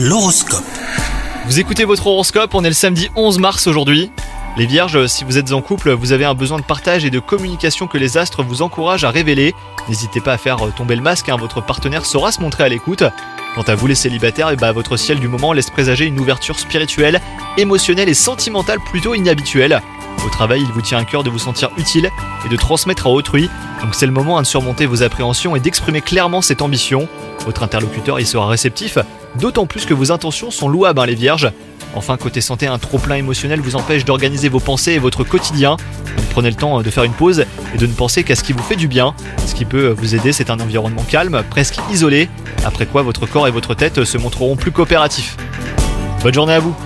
L'horoscope. Vous écoutez votre horoscope, on est le samedi 11 mars aujourd'hui. Les vierges, si vous êtes en couple, vous avez un besoin de partage et de communication que les astres vous encouragent à révéler. N'hésitez pas à faire tomber le masque, hein, votre partenaire saura se montrer à l'écoute. Quant à vous les célibataires, et bah, votre ciel du moment laisse présager une ouverture spirituelle, émotionnelle et sentimentale plutôt inhabituelle. Au travail, il vous tient à cœur de vous sentir utile et de transmettre à autrui. Donc c'est le moment hein, de surmonter vos appréhensions et d'exprimer clairement cette ambition. Votre interlocuteur y sera réceptif, d'autant plus que vos intentions sont louables, hein, les vierges. Enfin, côté santé, un trop-plein émotionnel vous empêche d'organiser vos pensées et votre quotidien. Prenez le temps de faire une pause et de ne penser qu'à ce qui vous fait du bien. Ce qui peut vous aider, c'est un environnement calme, presque isolé, après quoi votre corps et votre tête se montreront plus coopératifs. Bonne journée à vous